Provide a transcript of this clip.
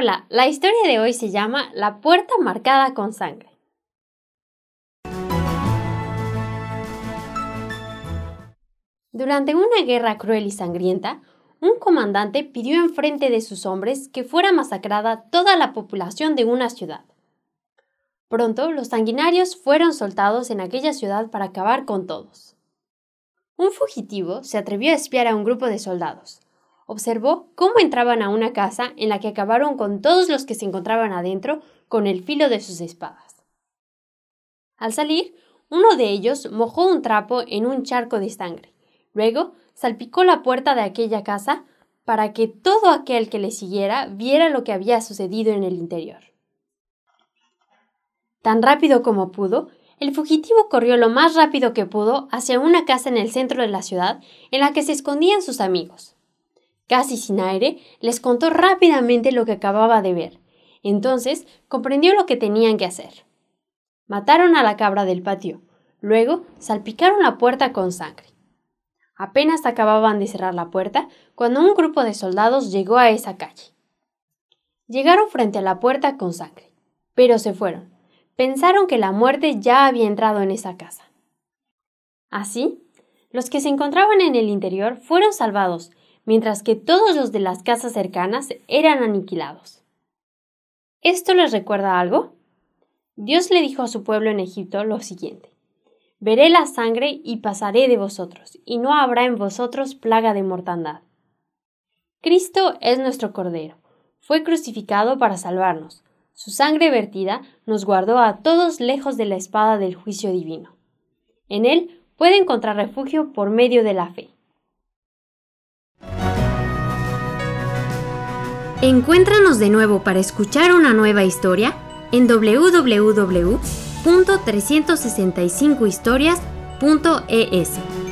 Hola, la historia de hoy se llama La puerta marcada con sangre. Durante una guerra cruel y sangrienta, un comandante pidió en frente de sus hombres que fuera masacrada toda la población de una ciudad. Pronto los sanguinarios fueron soltados en aquella ciudad para acabar con todos. Un fugitivo se atrevió a espiar a un grupo de soldados. Observó cómo entraban a una casa en la que acabaron con todos los que se encontraban adentro con el filo de sus espadas. Al salir, uno de ellos mojó un trapo en un charco de sangre. Luego salpicó la puerta de aquella casa para que todo aquel que le siguiera viera lo que había sucedido en el interior. Tan rápido como pudo, el fugitivo corrió lo más rápido que pudo hacia una casa en el centro de la ciudad en la que se escondían sus amigos. Casi sin aire, les contó rápidamente lo que acababa de ver. Entonces comprendió lo que tenían que hacer. Mataron a la cabra del patio. Luego salpicaron la puerta con sangre. Apenas acababan de cerrar la puerta cuando un grupo de soldados llegó a esa calle. Llegaron frente a la puerta con sangre, pero se fueron pensaron que la muerte ya había entrado en esa casa. Así, los que se encontraban en el interior fueron salvados, mientras que todos los de las casas cercanas eran aniquilados. ¿Esto les recuerda algo? Dios le dijo a su pueblo en Egipto lo siguiente. Veré la sangre y pasaré de vosotros, y no habrá en vosotros plaga de mortandad. Cristo es nuestro Cordero. Fue crucificado para salvarnos. Su sangre vertida nos guardó a todos lejos de la espada del juicio divino. En él puede encontrar refugio por medio de la fe. Encuéntranos de nuevo para escuchar una nueva historia en www.365historias.es.